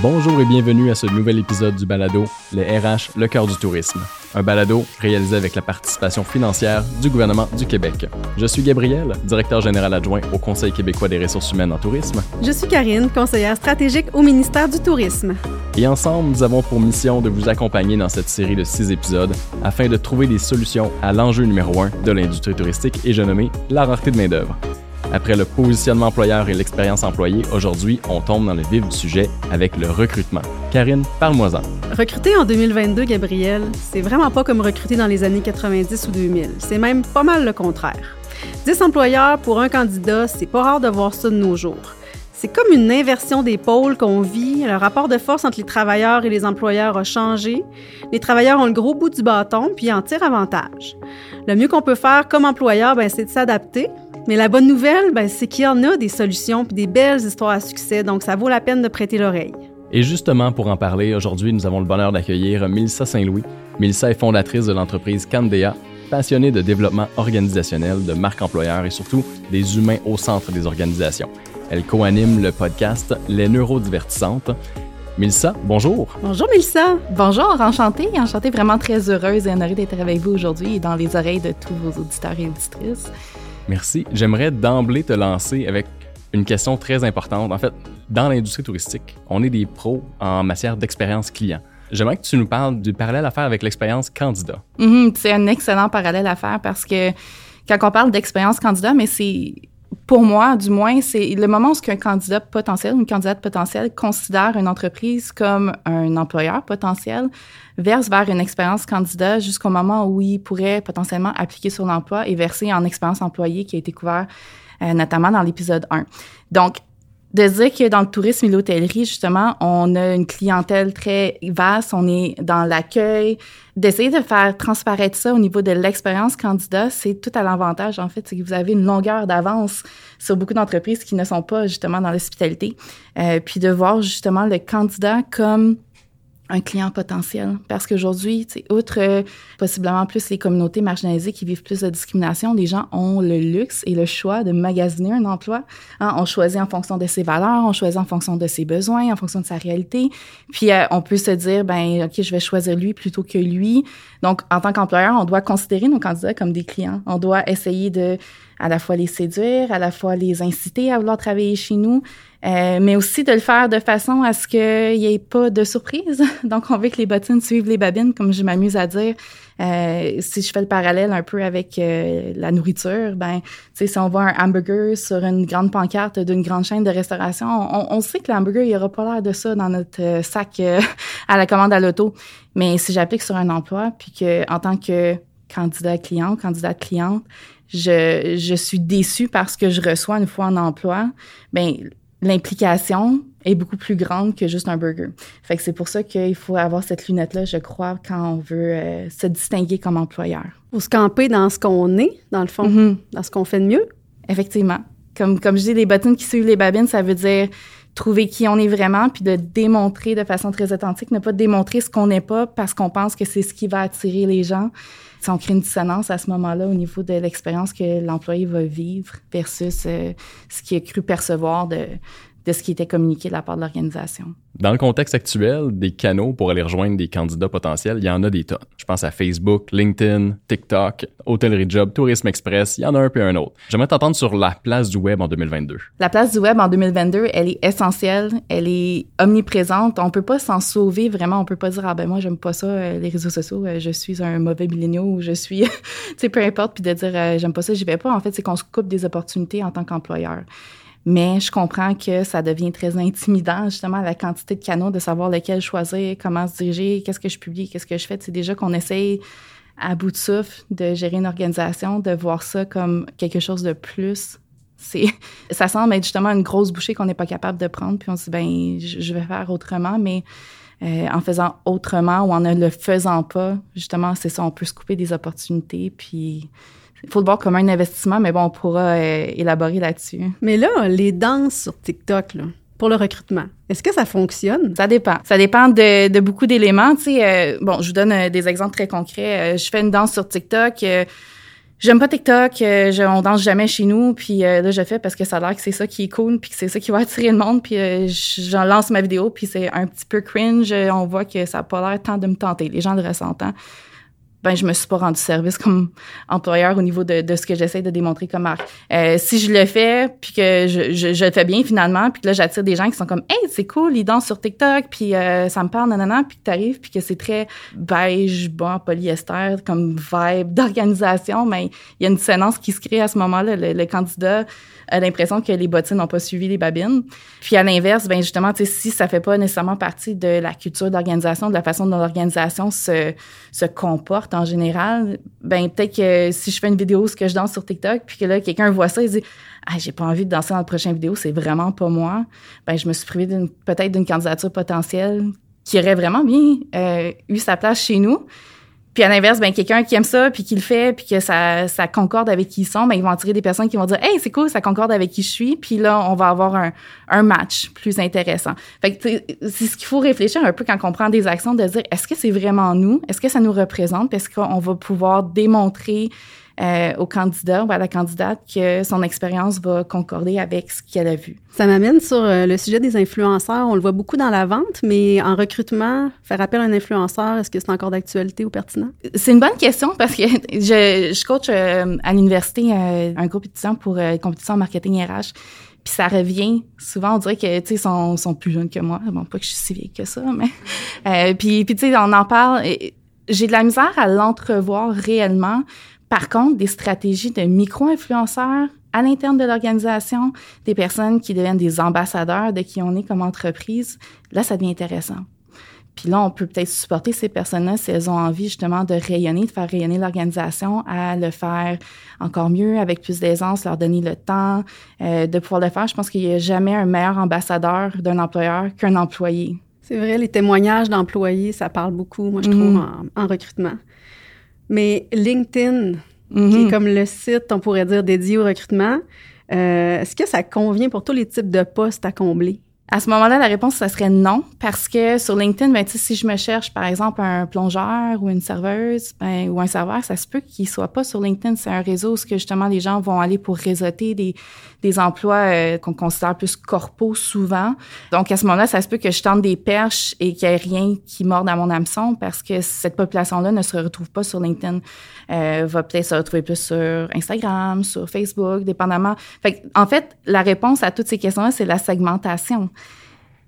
Bonjour et bienvenue à ce nouvel épisode du balado Les RH, le cœur du tourisme. Un balado réalisé avec la participation financière du gouvernement du Québec. Je suis Gabriel, directeur général adjoint au Conseil québécois des ressources humaines en tourisme. Je suis Karine, conseillère stratégique au ministère du Tourisme. Et ensemble, nous avons pour mission de vous accompagner dans cette série de six épisodes afin de trouver des solutions à l'enjeu numéro un de l'industrie touristique et j'ai nommé la rareté de main-d'œuvre. Après le positionnement employeur et l'expérience employée, aujourd'hui, on tombe dans le vif du sujet avec le recrutement. Karine, parle-moi-en. Recruter en 2022, Gabriel, c'est vraiment pas comme recruter dans les années 90 ou 2000. C'est même pas mal le contraire. 10 employeurs pour un candidat, c'est pas rare de voir ça de nos jours. C'est comme une inversion des pôles qu'on vit. Le rapport de force entre les travailleurs et les employeurs a changé. Les travailleurs ont le gros bout du bâton puis en tirent avantage. Le mieux qu'on peut faire comme employeur, ben, c'est de s'adapter, mais la bonne nouvelle, ben, c'est qu'il y en a des solutions puis des belles histoires à succès, donc ça vaut la peine de prêter l'oreille. Et justement, pour en parler, aujourd'hui, nous avons le bonheur d'accueillir Milsa Saint-Louis. Milsa est fondatrice de l'entreprise Candea, passionnée de développement organisationnel, de marque employeur et surtout des humains au centre des organisations. Elle co-anime le podcast Les Neurodivertissantes. Milsa, bonjour. Bonjour Milsa. Bonjour, enchantée, enchantée, vraiment très heureuse et honorée d'être avec vous aujourd'hui et dans les oreilles de tous vos auditeurs et auditrices. Merci. J'aimerais d'emblée te lancer avec une question très importante. En fait, dans l'industrie touristique, on est des pros en matière d'expérience client. J'aimerais que tu nous parles du parallèle à faire avec l'expérience candidat. Mm-hmm. c'est un excellent parallèle à faire parce que quand on parle d'expérience candidat, mais c'est pour moi, du moins, c'est le moment où un candidat potentiel, une candidate potentielle considère une entreprise comme un employeur potentiel, verse vers une expérience candidat jusqu'au moment où il pourrait potentiellement appliquer sur l'emploi et verser en expérience employée qui a été couvert euh, notamment dans l'épisode 1. Donc, de dire que dans le tourisme et l'hôtellerie, justement, on a une clientèle très vaste, on est dans l'accueil. D'essayer de faire transparaître ça au niveau de l'expérience candidat, c'est tout à l'avantage, en fait, c'est que vous avez une longueur d'avance sur beaucoup d'entreprises qui ne sont pas justement dans l'hospitalité. Euh, puis de voir justement le candidat comme un client potentiel. Parce qu'aujourd'hui, outre euh, possiblement plus les communautés marginalisées qui vivent plus de discrimination, les gens ont le luxe et le choix de magasiner un emploi. Hein, on choisit en fonction de ses valeurs, on choisit en fonction de ses besoins, en fonction de sa réalité. Puis euh, on peut se dire, ben ok, je vais choisir lui plutôt que lui. Donc, en tant qu'employeur, on doit considérer nos candidats comme des clients. On doit essayer de à la fois les séduire, à la fois les inciter à vouloir travailler chez nous, euh, mais aussi de le faire de façon à ce qu'il n'y ait pas de surprise. Donc, on veut que les bottines suivent les babines, comme je m'amuse à dire. Euh, si je fais le parallèle un peu avec euh, la nourriture, ben, si on voit un hamburger sur une grande pancarte d'une grande chaîne de restauration, on, sait que l'hamburger, il aura pas l'air de ça dans notre euh, sac à la commande à l'auto. Mais si j'applique sur un emploi, puis que en tant que candidat client, candidate cliente, je, je suis déçue parce que je reçois une fois en emploi, ben l'implication est beaucoup plus grande que juste un burger. Fait que c'est pour ça qu'il faut avoir cette lunette-là, je crois, quand on veut euh, se distinguer comme employeur. Faut se camper dans ce qu'on est, dans le fond, mm-hmm. dans ce qu'on fait de mieux. Effectivement. Comme, comme je dis, les bottines qui suivent les babines, ça veut dire trouver qui on est vraiment, puis de démontrer de façon très authentique, ne pas démontrer ce qu'on n'est pas parce qu'on pense que c'est ce qui va attirer les gens. Si on crée une dissonance à ce moment-là au niveau de l'expérience que l'employé va vivre versus euh, ce qu'il a cru percevoir de, de ce qui était communiqué de la part de l'organisation. Dans le contexte actuel, des canaux pour aller rejoindre des candidats potentiels, il y en a des tonnes. Je pense à Facebook, LinkedIn, TikTok, Hôtellerie Job, Tourisme Express, il y en a un puis un autre. J'aimerais t'entendre sur la place du web en 2022. La place du web en 2022, elle est essentielle, elle est omniprésente. On peut pas s'en sauver vraiment. On peut pas dire ah ben moi j'aime pas ça euh, les réseaux sociaux, euh, je suis un mauvais milléniaux ou je suis, tu sais peu importe, puis de dire euh, j'aime pas ça, j'y vais pas. En fait, c'est qu'on se coupe des opportunités en tant qu'employeur. Mais je comprends que ça devient très intimidant, justement, la quantité de canaux, de savoir lequel choisir, comment se diriger, qu'est-ce que je publie, qu'est-ce que je fais. C'est déjà qu'on essaye à bout de souffle de gérer une organisation, de voir ça comme quelque chose de plus. Ça semble être justement une grosse bouchée qu'on n'est pas capable de prendre, puis on se dit, ben, je vais faire autrement, mais euh, en faisant autrement ou en ne le faisant pas, justement, c'est ça, on peut se couper des opportunités, puis il faut le voir comme un investissement, mais bon, on pourra euh, élaborer là-dessus. Mais là, les danses sur TikTok, là, pour le recrutement, est-ce que ça fonctionne? Ça dépend. Ça dépend de, de beaucoup d'éléments. Tu sais, euh, bon, je vous donne euh, des exemples très concrets. je fais une danse sur TikTok j'aime pas TikTok, je, on danse jamais chez nous, puis là je fais parce que ça a l'air que c'est ça qui est cool, puis que c'est ça qui va attirer le monde, puis j'en lance ma vidéo, puis c'est un petit peu cringe, on voit que ça a pas l'air tant de me tenter, les gens le ressentent. Hein je me suis pas rendu service comme employeur au niveau de, ce que j'essaie de démontrer comme marque. Euh, si je le fais puis que je, le fais bien finalement puis que là j'attire des gens qui sont comme hey c'est cool ils dansent sur TikTok puis euh, ça me parle nanana puis que t'arrives puis que c'est très beige bon polyester comme vibe d'organisation mais il y a une dissonance qui se crée à ce moment-là le, candidat a l'impression que les bottines n'ont pas suivi les babines puis à l'inverse ben justement si ça fait pas nécessairement partie de la culture d'organisation de la façon dont l'organisation se se comporte en général, ben peut-être que si je fais une vidéo ce que je danse sur TikTok, puis que là quelqu'un voit ça, il dit ah j'ai pas envie de danser dans la prochaine vidéo, c'est vraiment pas moi. Ben je me suis privée peut-être d'une candidature potentielle qui aurait vraiment bien euh, eu sa place chez nous. Puis à l'inverse, ben quelqu'un qui aime ça, puis qui le fait, puis que ça, ça concorde avec qui ils sont, ben ils vont attirer des personnes qui vont dire Hey, c'est cool, ça concorde avec qui je suis. Puis là, on va avoir un, un match plus intéressant. Fait que c'est ce qu'il faut réfléchir un peu quand on prend des actions, de dire est-ce que c'est vraiment nous? Est-ce que ça nous représente? Est-ce qu'on va pouvoir démontrer euh, au candidat ou à la candidate que son expérience va concorder avec ce qu'elle a vu. Ça m'amène sur euh, le sujet des influenceurs. On le voit beaucoup dans la vente, mais en recrutement, faire appel à un influenceur, est-ce que c'est encore d'actualité ou pertinent? C'est une bonne question parce que je, je coach euh, à l'université un groupe étudiant pour compétition en marketing RH. Puis ça revient souvent, on dirait que, tu sais, sont, sont plus jeunes que moi. Bon, pas que je suis si vieille que ça, mais... Euh, puis, puis tu sais, on en parle. J'ai de la misère à l'entrevoir réellement par contre, des stratégies de micro-influenceurs à l'interne de l'organisation, des personnes qui deviennent des ambassadeurs de qui on est comme entreprise, là, ça devient intéressant. Puis là, on peut peut-être supporter ces personnes-là si elles ont envie justement de rayonner, de faire rayonner l'organisation, à le faire encore mieux, avec plus d'aisance, leur donner le temps euh, de pouvoir le faire. Je pense qu'il n'y a jamais un meilleur ambassadeur d'un employeur qu'un employé. C'est vrai, les témoignages d'employés, ça parle beaucoup, moi, je trouve, mm-hmm. en recrutement. Mais LinkedIn, qui est mhm. comme le site, on pourrait dire, dédié au recrutement, euh, est-ce que ça convient pour tous les types de postes à combler? À ce moment-là, la réponse, ça serait non, parce que sur LinkedIn, ben, si je me cherche, par exemple, un plongeur ou une serveuse ben, ou un serveur, ça se peut qu'il soit pas sur LinkedIn. C'est un réseau où que, justement les gens vont aller pour réseauter des, des emplois euh, qu'on considère plus corpaux souvent. Donc, à ce moment-là, ça se peut que je tente des perches et qu'il n'y ait rien qui morde à mon hameçon parce que cette population-là ne se retrouve pas sur LinkedIn. Euh, va peut-être se retrouver plus sur Instagram, sur Facebook, dépendamment. Fait en fait, la réponse à toutes ces questions-là, c'est la segmentation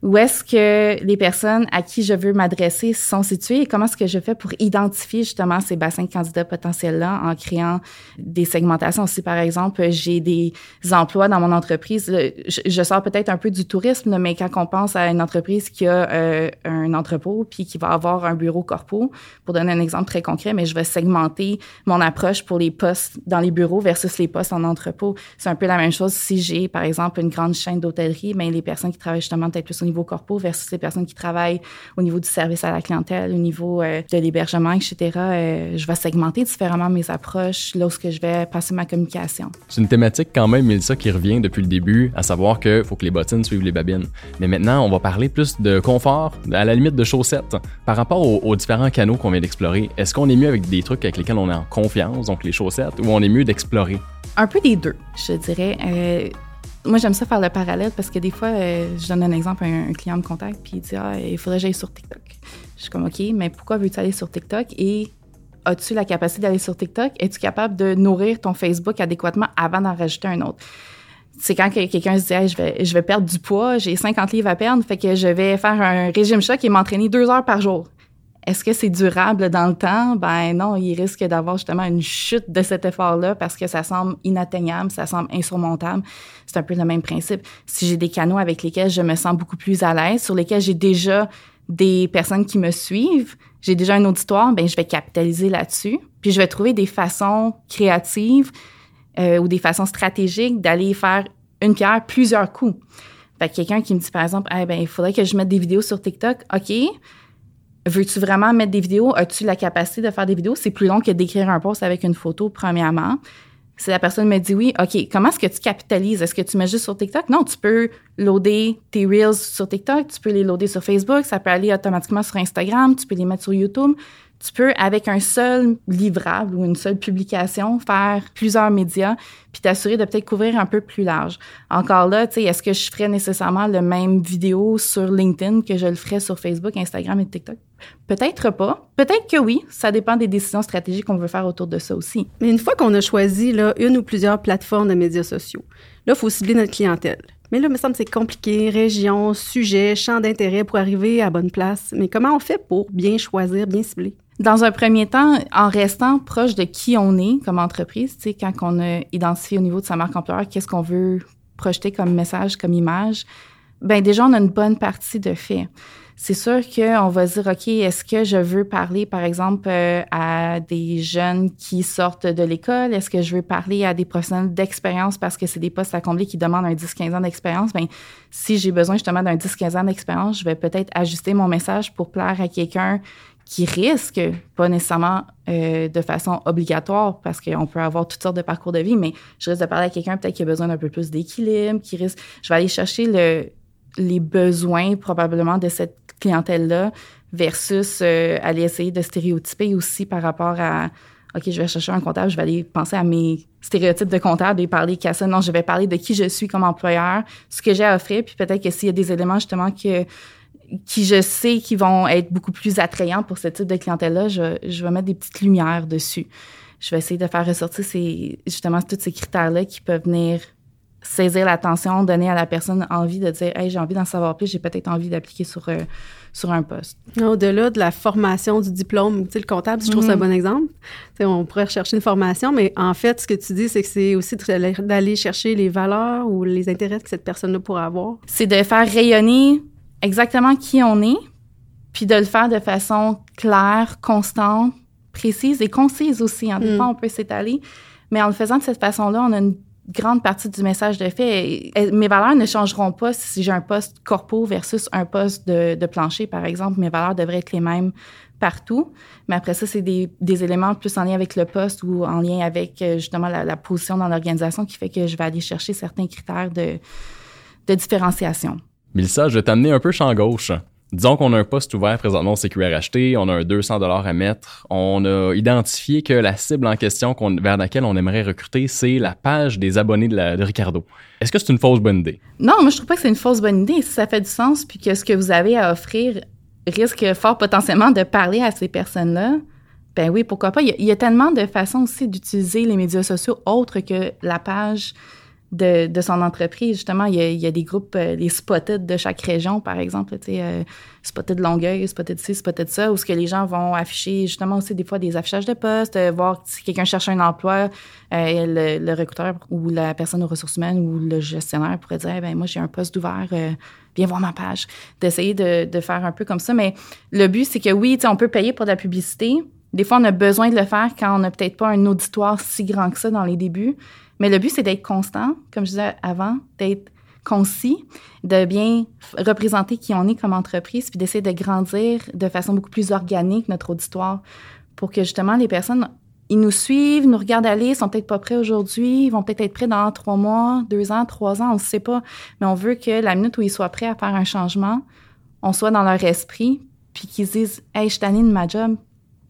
où est-ce que les personnes à qui je veux m'adresser sont situées et comment est-ce que je fais pour identifier justement ces bassins de candidats potentiels-là en créant des segmentations? Si, par exemple, j'ai des emplois dans mon entreprise, je, sors peut-être un peu du tourisme, mais quand on pense à une entreprise qui a euh, un entrepôt puis qui va avoir un bureau corpo, pour donner un exemple très concret, mais je vais segmenter mon approche pour les postes dans les bureaux versus les postes en entrepôt. C'est un peu la même chose si j'ai, par exemple, une grande chaîne d'hôtellerie, mais les personnes qui travaillent justement peut-être plus au niveau corpo versus les personnes qui travaillent au niveau du service à la clientèle, au niveau euh, de l'hébergement, etc. Euh, je vais segmenter différemment mes approches lorsque je vais passer ma communication. C'est une thématique quand même, Mélissa, qui revient depuis le début, à savoir qu'il faut que les bottines suivent les babines. Mais maintenant, on va parler plus de confort, à la limite de chaussettes. Par rapport aux, différents canaux qu'on vient d'explorer, est-ce qu'on est mieux avec des trucs avec lesquels on est en confiance, donc les chaussettes, ou on est mieux d'explorer? Un peu des deux, je dirais. Euh, moi, j'aime ça faire le parallèle parce que des fois, euh, je donne un exemple, un, client me contacte puis il dit Ah, il faudrait que j'aille sur TikTok. Je suis comme OK, mais pourquoi veux-tu aller sur TikTok? Et as-tu la capacité d'aller sur TikTok? Es-tu capable de nourrir ton Facebook adéquatement avant d'en rajouter un autre? C'est quand quelqu'un se dit je, vais, je vais perdre du poids, j'ai 50 livres à perdre, fait que je vais faire un régime choc et m'entraîner deux heures par jour. Est-ce que c'est durable dans le temps? Ben non, il risque d'avoir justement une chute de cet effort-là parce que ça semble inatteignable, ça semble insurmontable. C'est un peu le même principe. Si j'ai des canaux avec lesquels je me sens beaucoup plus à l'aise, sur lesquels j'ai déjà des personnes qui me suivent, j'ai déjà un auditoire, ben je vais capitaliser là-dessus. Puis je vais trouver des façons créatives euh, ou des façons stratégiques d'aller faire une pierre plusieurs coups. Fait que quelqu'un qui me dit par exemple, eh ben il faudrait que je mette des vidéos sur TikTok, ok Veux-tu vraiment mettre des vidéos? As-tu la capacité de faire des vidéos? C'est plus long que d'écrire un post avec une photo, premièrement. Si la personne me dit oui, OK, comment est-ce que tu capitalises? Est-ce que tu mets juste sur TikTok? Non, tu peux loader tes Reels sur TikTok, tu peux les loader sur Facebook, ça peut aller automatiquement sur Instagram, tu peux les mettre sur YouTube. Tu peux, avec un seul livrable ou une seule publication, faire plusieurs médias, puis t'assurer de peut-être couvrir un peu plus large. Encore là, tu sais, est-ce que je ferais nécessairement le même vidéo sur LinkedIn que je le ferais sur Facebook, Instagram et TikTok? Peut-être pas. Peut-être que oui. Ça dépend des décisions stratégiques qu'on veut faire autour de ça aussi. Mais une fois qu'on a choisi là, une ou plusieurs plateformes de médias sociaux, là, il faut cibler notre clientèle. Mais là, il me semble que c'est compliqué, région, sujet, champ d'intérêt pour arriver à bonne place. Mais comment on fait pour bien choisir, bien cibler? Dans un premier temps, en restant proche de qui on est comme entreprise, tu sais, quand on a identifié au niveau de sa marque employeur, qu'est-ce qu'on veut projeter comme message, comme image, ben déjà, on a une bonne partie de fait c'est sûr qu'on va dire, OK, est-ce que je veux parler, par exemple, euh, à des jeunes qui sortent de l'école? Est-ce que je veux parler à des professionnels d'expérience parce que c'est des postes à combler qui demandent un 10-15 ans d'expérience? Ben, si j'ai besoin justement d'un 10-15 ans d'expérience, je vais peut-être ajuster mon message pour plaire à quelqu'un qui risque, pas nécessairement euh, de façon obligatoire, parce qu'on peut avoir toutes sortes de parcours de vie, mais je risque de parler à quelqu'un peut-être qui a besoin d'un peu plus d'équilibre, qui risque... Je vais aller chercher le, les besoins probablement de cette clientèle-là versus euh, aller essayer de stéréotyper aussi par rapport à OK, je vais chercher un comptable, je vais aller penser à mes stéréotypes de comptable et parler qu'à ça. Non, je vais parler de qui je suis comme employeur, ce que j'ai à offrir, puis peut-être que s'il y a des éléments justement que qui je sais qui vont être beaucoup plus attrayants pour ce type de clientèle-là, je, je vais mettre des petites lumières dessus. Je vais essayer de faire ressortir ces, justement tous ces critères-là qui peuvent venir saisir l'attention, donner à la personne envie de dire Hey, j'ai envie d'en savoir plus, j'ai peut-être envie d'appliquer sur, euh, sur un poste. Au-delà de la formation du diplôme, tu sais, le comptable, je trouve ça un mhm. bon exemple. Tu sais, on pourrait rechercher une formation, mais en fait, ce que tu dis, c'est que c'est aussi d'aller chercher les valeurs ou les intérêts que cette personne-là pourrait avoir. C'est de faire rayonner exactement qui on est, puis de le faire de façon claire, constante, précise et concise aussi. En hein. On peut s'étaler, mais en le faisant de cette façon-là, on a une grande partie du message de fait. Mes valeurs ne changeront pas si j'ai un poste corpo versus un poste de, plancher, par exemple. Mes valeurs devraient être les mêmes partout. Mais après ça, c'est des, éléments plus en lien avec le poste ou en lien avec euh, justement la, position dans l'organisation qui fait que je vais aller chercher certains critères de, de différenciation. Milsa, je vais t'amener un peu champ gauche. Disons qu'on a un poste ouvert présentement au CQRHT, on a un 200 dollars à mettre. On a identifié que la cible en question vers laquelle on aimerait recruter, c'est la page des abonnés de, Ricardo. Est-ce que c'est une fausse bonne idée? Non, moi je trouve pas que c'est une fausse bonne idée. Si ça fait du sens, puis que ce que vous avez à offrir risque fort potentiellement de parler à ces personnes-là, ben oui, pourquoi pas. Il y, a, il y a tellement de façons aussi d'utiliser les médias sociaux autres que la page de, son entreprise. Justement, il y, a, il y a des groupes, euh, les spotted de chaque région, par exemple, tu sais, euh, spotted Longueuil, spotted ci, spotted ça, où ce que les gens vont afficher justement aussi des fois des affichages de postes, euh, voir si quelqu'un cherche un emploi, euh, le, recruteur ou la personne aux ressources humaines ou le gestionnaire pourrait dire, ben moi j'ai un poste ouvert, viens voir ma page. D'essayer de, de faire un peu comme ça, mais le but c'est que oui, on peut payer pour de la publicité. Des fois, on a besoin de le faire quand on n'a peut-être pas un auditoire si grand que ça dans les débuts. Mais le but, c'est d'être constant, comme je disais avant, d'être concis, de bien représenter qui on est comme entreprise, puis d'essayer de grandir de façon beaucoup plus organique notre auditoire pour que justement les personnes, ils nous suivent, nous regardent aller, sont peut-être pas prêts aujourd'hui, ils vont peut-être être prêts dans trois mois, deux ans, trois ans, on ne sait pas. Mais on veut que la minute où ils soient prêts à faire un changement, on soit dans leur esprit, puis qu'ils se disent Hey, je suis ma job,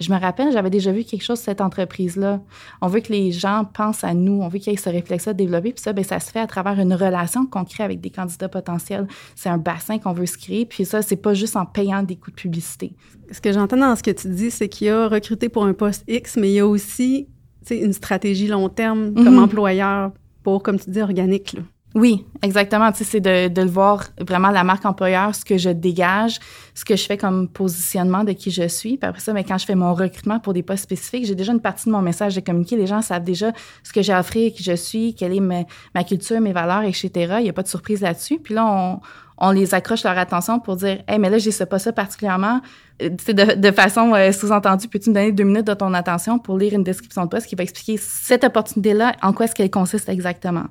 je me rappelle, j'avais déjà vu quelque chose de cette entreprise-là. On veut que les gens pensent à nous, on veut qu'il y ait ce réflexe-là développé, puis ça, bien, ça se fait à travers une relation qu'on crée avec des candidats potentiels. C'est un bassin qu'on veut se créer, puis ça, c'est pas juste en payant des coûts de publicité. Ce que j'entends dans ce que tu dis, c'est qu'il y a recruté pour un poste X, mais il y a aussi une stratégie long terme comme mhm. employeur pour, comme tu dis, organique. Là. Oui, exactement. C'est de, le voir vraiment la marque employeur, ce que je dégage, ce que je fais comme positionnement de qui je suis. Puis après ça, mais quand je fais mon recrutement pour des postes spécifiques, j'ai déjà une partie de mon message de communiquer. Les gens savent déjà ce que j'ai à offrir, qui je suis, quelle est ma, culture, mes valeurs, etc. Il n'y a pas de surprise là-dessus. Puis là, on, les accroche leur attention pour dire Hey, mais là, je sais pas ça particulièrement. C'est de, de façon euh, sous-entendue, peux-tu me donner deux minutes de ton attention pour lire une description de poste qui va expliquer cette opportunité-là, en quoi est-ce qu'elle consiste exactement?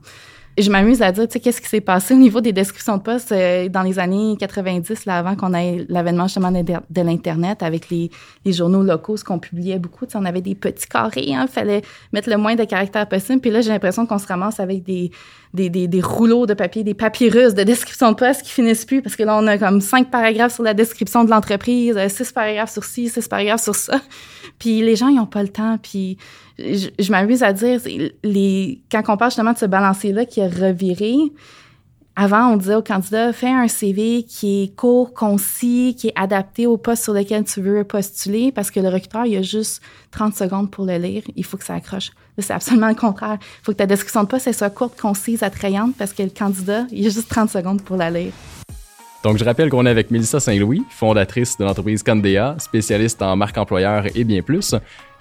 Je m'amuse à dire, tu sais, qu'est-ce qui s'est passé au niveau des descriptions de postes euh, dans les années 90, là, avant qu'on ait l'avènement justement de, l'Internet avec les, journaux locaux, ce qu'on publiait beaucoup. Tu sais, on avait des petits carrés, il hein, fallait mettre le moins de caractères possible. Puis là, j'ai l'impression qu'on se ramasse avec des, rouleaux de papier, des papyrus de description de poste qui finissent plus parce que là, on a comme cinq paragraphes sur la description de l'entreprise, euh, six paragraphes sur ci, six paragraphes sur ça. Puis les gens, ils n'ont pas le temps. Puis je, m'amuse à dire, les, quand on parle justement de ce balancier-là qui est reviré, avant, on disait au candidat, fais un CV qui est court, concis, qui est adapté au poste sur lequel tu veux postuler, parce que le recruteur, il a juste 30 secondes pour le lire. Il faut que ça accroche. C'est absolument le contraire. Il faut que ta description de poste soit courte, concise, attrayante, parce que le candidat, il a juste 30 secondes pour la lire. Donc, je rappelle qu'on est avec Mélissa Saint-Louis, fondatrice de l'entreprise Candea, spécialiste en marque employeur et bien plus.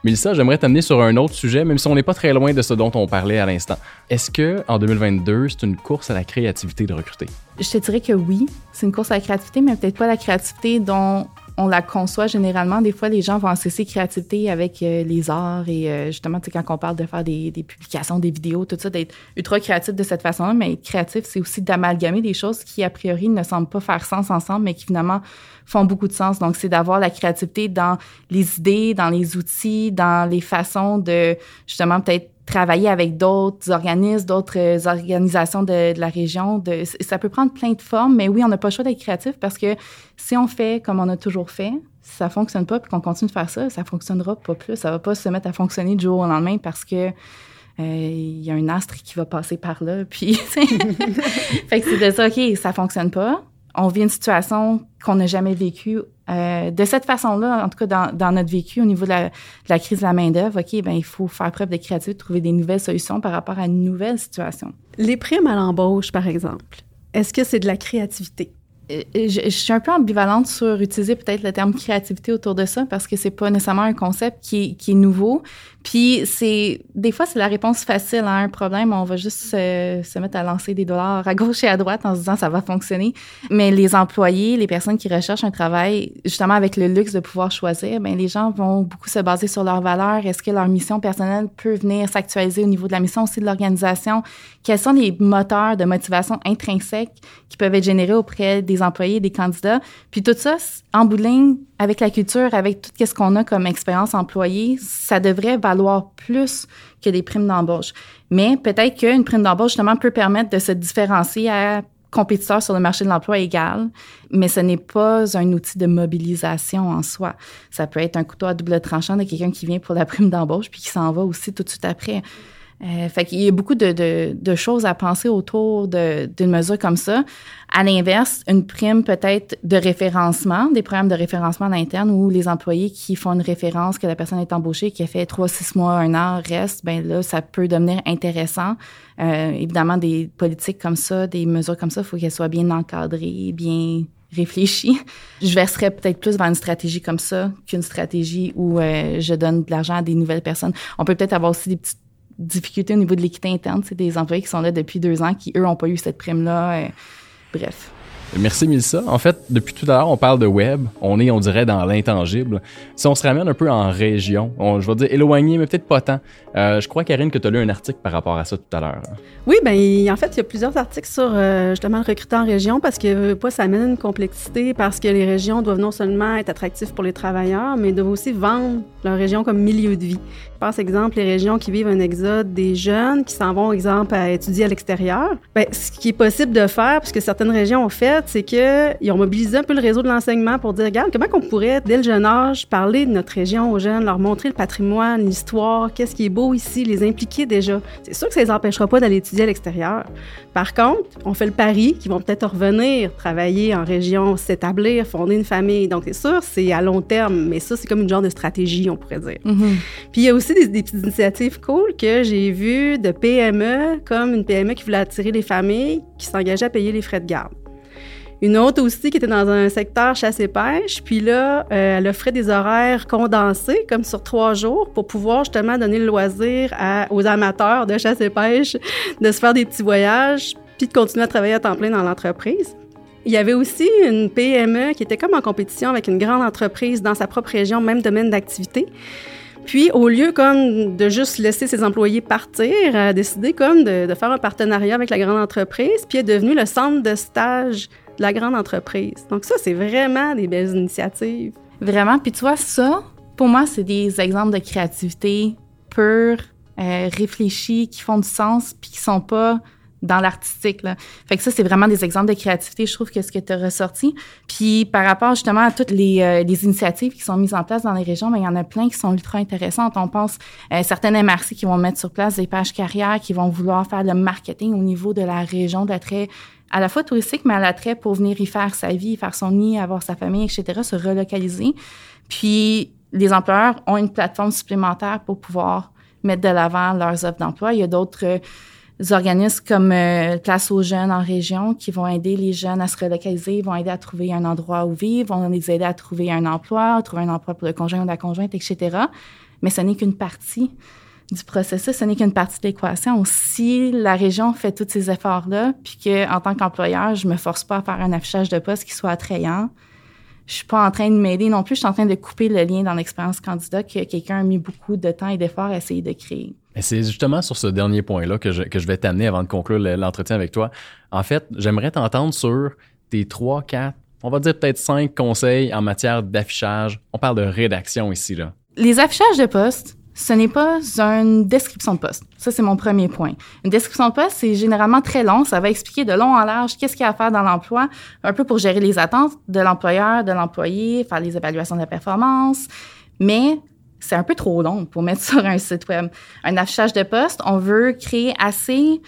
Mélissa, j'aimerais t'amener sur un autre sujet, même si on n'est pas très loin de ce dont on parlait à l'instant. Est-ce que en 2022, c'est une course à la créativité de recruter? Je te dirais que oui, c'est une course à la créativité, mais peut-être pas la créativité dont on la conçoit généralement. Des fois, les gens vont associer créativité avec euh, les arts et euh, justement, quand on parle de faire des, des, publications, des vidéos, tout ça, d'être ultra créatif de cette façon-là. Mais être créatif, c'est aussi d'amalgamer des choses qui, a priori, ne semblent pas faire sens ensemble, mais qui finalement font beaucoup de sens. Donc, c'est d'avoir la créativité dans les idées, dans les outils, dans les façons de justement peut-être travailler avec d'autres organismes, d'autres euh, organisations de, la région. Ça peut prendre plein de formes, mais oui, on n'a pas le choix d'être créatif parce que si on fait comme on a toujours fait, si ça fonctionne pas puis qu'on continue de faire ça, ça fonctionnera pas plus. Ça va pas se mettre à fonctionner du jour au lendemain parce que il euh, y a un astre qui va passer par là. Puis, fait que c'est de ça, OK, ça fonctionne pas on vit une situation qu'on n'a jamais vécue euh, de cette façon-là, en tout cas dans, dans, notre vécu au niveau de la, de la crise de la main-d'œuvre. OK, ben il faut faire preuve de créativité, trouver des nouvelles solutions par rapport à une nouvelle situation. Les primes à l'embauche, par exemple, est-ce que c'est de la créativité? Euh, je, je, suis un peu ambivalente sur utiliser peut-être le terme créativité autour de ça parce que c'est pas nécessairement un concept qui est nouveau. Puis c'est des fois c'est la réponse facile à un problème. On va juste se, mettre à lancer des dollars à gauche et à droite en se disant ça va fonctionner. Mais les employés, les personnes qui recherchent un travail, justement avec le luxe de pouvoir choisir, ben les gens vont beaucoup se baser sur leurs valeurs. Est-ce que leur mission personnelle peut venir s'actualiser au niveau de la mission aussi de l'organisation? Quels sont les moteurs de motivation intrinsèques qui peuvent être générés auprès des employés, des candidats? Puis tout ça, en bout de ligne, avec la culture, avec tout ce qu'on a comme expérience employée, ça devrait valoir plus que des primes d'embauche. Mais peut-être qu'une prime d'embauche, justement, peut permettre de se différencier à compétiteurs sur le marché de l'emploi égal, mais ce n'est pas un outil de mobilisation en soi. Ça peut être un couteau à double tranchant de quelqu'un qui vient pour la prime d'embauche puis qui s'en va aussi tout de suite après. Euh, fait qu'il y a beaucoup de, de, de choses à penser autour d'une mesure comme ça. À l'inverse, une prime peut-être de référencement, des programmes de référencement à l'interne où les employés qui font une référence que la personne est embauchée, qui a fait trois, six mois, un an, reste, ben là, ça peut devenir intéressant. Euh, évidemment, des politiques comme ça, des mesures comme ça, il faut qu'elles soient bien encadrées, bien réfléchies. Je verserais peut-être plus vers une stratégie comme ça qu'une stratégie où euh, je donne de l'argent à des nouvelles personnes. On peut peut-être avoir aussi des petites difficultés au niveau de l'équité interne. C'est des employés qui sont là depuis deux ans qui, eux, n'ont pas eu cette prime-là. Euh, bref. Merci Milsa. En fait, depuis tout à l'heure, on parle de web. On est, on dirait, dans l'intangible. Si on se ramène un peu en région, on, je vais dire éloigné, mais peut-être pas tant. Euh, je crois, Karine, que tu as lu un article par rapport à ça tout à l'heure. Oui, ben en fait, il y a plusieurs articles sur euh, justement le recrutement en région parce que pas ça amène une complexité parce que les régions doivent non seulement être attractives pour les travailleurs, mais doivent aussi vendre leur région comme milieu de vie. Je pense, exemple, les régions qui vivent un exode des jeunes qui s'en vont, exemple, à étudier à l'extérieur. Ben, ce qui est possible de faire, puisque certaines régions ont fait, c'est qu'ils ont mobilisé un peu le réseau de l'enseignement pour dire, regarde, comment on pourrait, dès le jeune âge, parler de notre région aux jeunes, leur montrer le patrimoine, l'histoire, qu'est-ce qui est beau ici, les impliquer déjà. C'est sûr que ça les empêchera pas d'aller étudier à l'extérieur. Par contre, on fait le pari qu'ils vont peut-être revenir travailler en région, s'établir, fonder une famille. Donc, c'est sûr, c'est à long terme, mais ça, c'est comme une genre de stratégie, on pourrait dire. Mm-hmm. Puis, il y a aussi des, des, petites initiatives cool que j'ai vues de PME, comme une PME qui voulait attirer les familles qui s'engageaient à payer les frais de garde. Une autre aussi qui était dans un secteur chasse et pêche, puis là, euh, elle offrait des horaires condensés, comme sur trois jours, pour pouvoir justement donner le loisir aux amateurs de chasse et pêche de se faire des petits voyages, puis de continuer à travailler à temps plein dans l'entreprise. Il y avait aussi une PME qui était comme en compétition avec une grande entreprise dans sa propre région, même domaine d'activité. Puis, au lieu comme de juste laisser ses employés partir, elle a décidé comme de, de faire un partenariat avec la grande entreprise, puis est devenue le centre de stage de la grande entreprise. Donc ça, c'est vraiment des belles initiatives. Vraiment. Puis tu vois, ça, pour moi, c'est des exemples de créativité pure, euh, réfléchie, qui font du sens, puis qui sont pas dans l'artistique. Fait que ça, c'est vraiment des exemples de créativité, je trouve, que ce que tu as ressorti. Puis par rapport justement à toutes les, euh, les, initiatives qui sont mises en place dans les régions, ben, il y en a plein qui sont ultra intéressantes. On pense euh, certaines MRC qui vont mettre sur place des pages carrières, qui vont vouloir faire le marketing au niveau de la région d'attrait à la fois touristique, mais à l'attrait pour venir y faire sa vie, faire son nid, avoir sa famille, etc., se relocaliser. Puis les employeurs ont une plateforme supplémentaire pour pouvoir mettre de l'avant leurs offres d'emploi. Il y a d'autres euh, organismes comme euh, Place aux jeunes en région qui vont aider les jeunes à se relocaliser, vont aider à trouver un endroit où vivre, vont les aider à trouver un emploi, trouver un emploi pour le conjoint ou la conjointe, etc. Mais ce n'est qu'une partie du processus, ce n'est qu'une partie de l'équation. Si la région fait tous ces efforts-là, puis que en tant qu'employeur, je me force pas à faire un affichage de poste qui soit attrayant, je suis pas en train de m'aider non plus, je suis en train de couper le lien dans l'expérience candidat que quelqu'un a mis beaucoup de temps et d'efforts à essayer de créer. Et c'est justement sur ce dernier point-là que je, que je vais t'amener avant de conclure l'entretien avec toi. En fait, j'aimerais t'entendre sur tes trois, quatre, on va dire peut-être cinq conseils en matière d'affichage. On parle de rédaction ici, là. Les affichages de poste, ce n'est pas une description de poste. Ça, c'est mon premier point. Une description de poste, c'est généralement très long. Ça va expliquer de long en large qu'est-ce qu'il y a à faire dans l'emploi, un peu pour gérer les attentes de l'employeur, de l'employé, faire les évaluations de la performance. Mais c'est un peu trop long pour mettre sur un site web. Un affichage de poste, on veut créer assez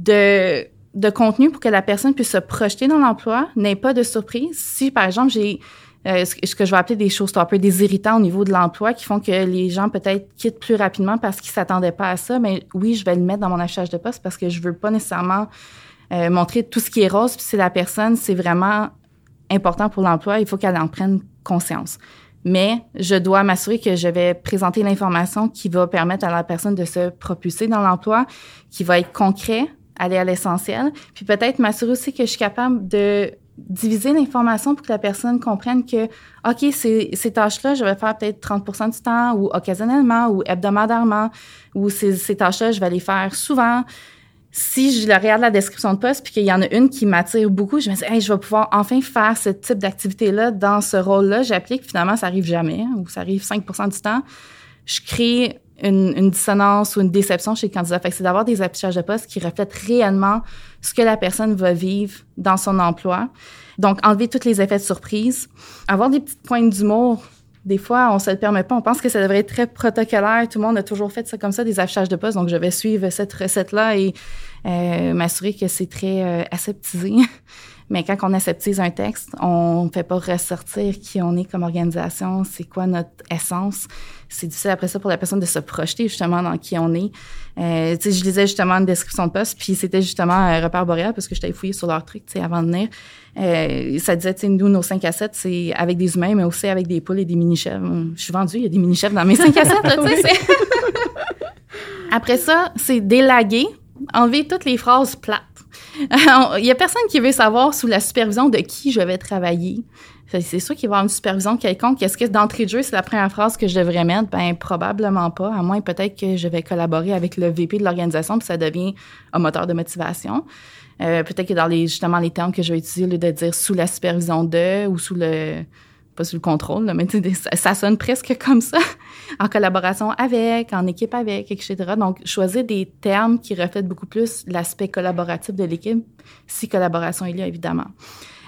de, de contenu pour que la personne puisse se projeter dans l'emploi, n'ait pas de surprise. Si, par exemple, j'ai euh, ce que je vais appeler des choses des irritants au niveau de l'emploi qui font que les gens peut-être quittent plus rapidement parce qu'ils s'attendaient pas à ça. Mais oui, je vais le mettre dans mon affichage de poste parce que je veux pas nécessairement euh, montrer tout ce qui est rose. Puis si la personne, c'est vraiment important pour l'emploi, il faut qu'elle en prenne conscience. Mais je dois m'assurer que je vais présenter l'information qui va permettre à la personne de se propulser dans l'emploi, qui va être concret, aller à l'essentiel. Puis peut-être m'assurer aussi que je suis capable de diviser l'information pour que la personne comprenne que, OK, ces, ces tâches-là, je vais faire peut-être 30% du temps ou occasionnellement ou hebdomadairement ou ces, ces tâches-là, je vais les faire souvent. Si je regarde la description de poste puis qu'il y en a une qui m'attire beaucoup, je me dis, hey, je vais pouvoir enfin faire ce type d'activité-là dans ce rôle-là. J'applique, finalement, ça arrive jamais ou ça arrive 5% du temps. Je crée une, une, dissonance ou une déception chez le candidat. Fait que c'est d'avoir des affichages de poste qui reflètent réellement ce que la personne va vivre dans son emploi. Donc, enlever tous les effets de surprise. Avoir des petites pointes d'humour. Des fois, on se le permet pas. On pense que ça devrait être très protocolaire. Tout le monde a toujours fait ça comme ça, des affichages de poste. Donc, je vais suivre cette recette-là et euh, m'assurer que c'est très euh, aseptisé. Mais quand on aseptise un texte, on ne fait pas ressortir qui on est comme organisation, c'est quoi notre essence. C'est difficile après ça pour la personne de se projeter justement dans qui on est. Euh, je lisais justement une description de poste, puis c'était justement un repère boréal parce que je t'avais fouillé sur leur truc, avant de venir. Euh, ça disait, tu sais, nous, nos 5 à 7, c'est avec des humains, mais aussi avec des poules et des mini-chèvres. Je suis vendue, il y a des mini-chèvres dans mes 5 à 7, là, tu sais. Après ça, c'est délaguer, enlever toutes les phrases plates. Il y a personne qui veut savoir sous la supervision de qui je vais travailler. C'est sûr qu'il va y avoir une supervision quelconque. Est-ce que d'entrée de jeu, c'est la première phrase que je devrais mettre? Ben, probablement pas. À moins peut-être que je vais collaborer avec le VP de l'organisation, puis ça devient un moteur de motivation. Euh, peut-être que dans les, justement, les termes que je vais utiliser, au lieu de dire sous la supervision de ou sous le, pas sous le contrôle, mais ça, ça, sonne presque comme ça, en collaboration avec, en équipe avec, etc. Donc, choisir des termes qui reflètent beaucoup plus l'aspect collaboratif de l'équipe, si collaboration il y a, évidemment.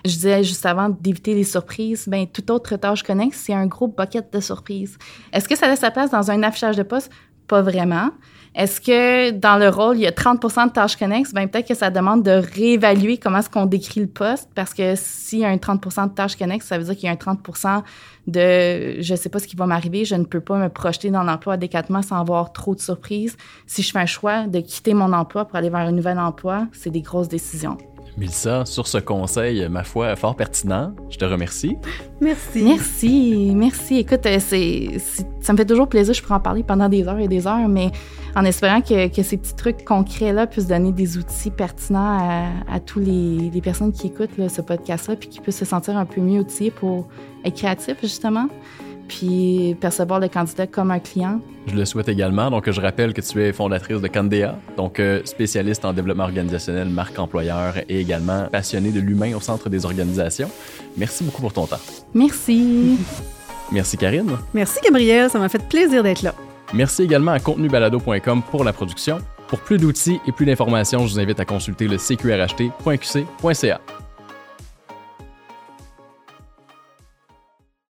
Je disais juste avant d'éviter les surprises, ben toute autre tâche connexe, c'est un gros bucket de surprises. Est-ce que ça laisse sa place dans un affichage de poste? Pas vraiment. Est-ce que dans le rôle, il y a 30% de tâches connexes? Ben, peut-être que ça demande de réévaluer comment est-ce qu'on décrit le poste, parce que s'il y a un 30% de tâches connexes, ça veut dire qu'il y a un 30% de je sais pas ce qui va m'arriver, je ne peux pas me projeter dans l'emploi adéquatement sans avoir trop de surprises. Si je fais un choix de quitter mon emploi pour aller vers un nouvel emploi, c'est des grosses décisions. Milsa, sur ce conseil, ma foi, fort pertinent. Je te remercie. Merci. Merci, merci. Écoute, euh, c'est, ça me fait toujours plaisir. Je pourrais en parler pendant des heures et des heures, mais en espérant que, que ces petits trucs concrets-là puissent donner des outils pertinents à, à tous les, les, personnes qui écoutent ce podcast-là, puis qui puissent se sentir un peu mieux outillés pour être créatifs, justement. Puis percevoir le candidat comme un client. Je le souhaite également. Donc, je rappelle que tu es fondatrice de Candea, donc euh, spécialiste en développement organisationnel, marque employeur et également passionnée de l'humain au centre des organisations. Merci beaucoup pour ton temps. Merci. Merci Karine. Merci Gabriel, ça m'a fait plaisir d'être là. Merci également à contenubalado.com pour la production. Pour plus d'outils et plus d'informations, je vous invite à consulter le cqrht.qc.ca.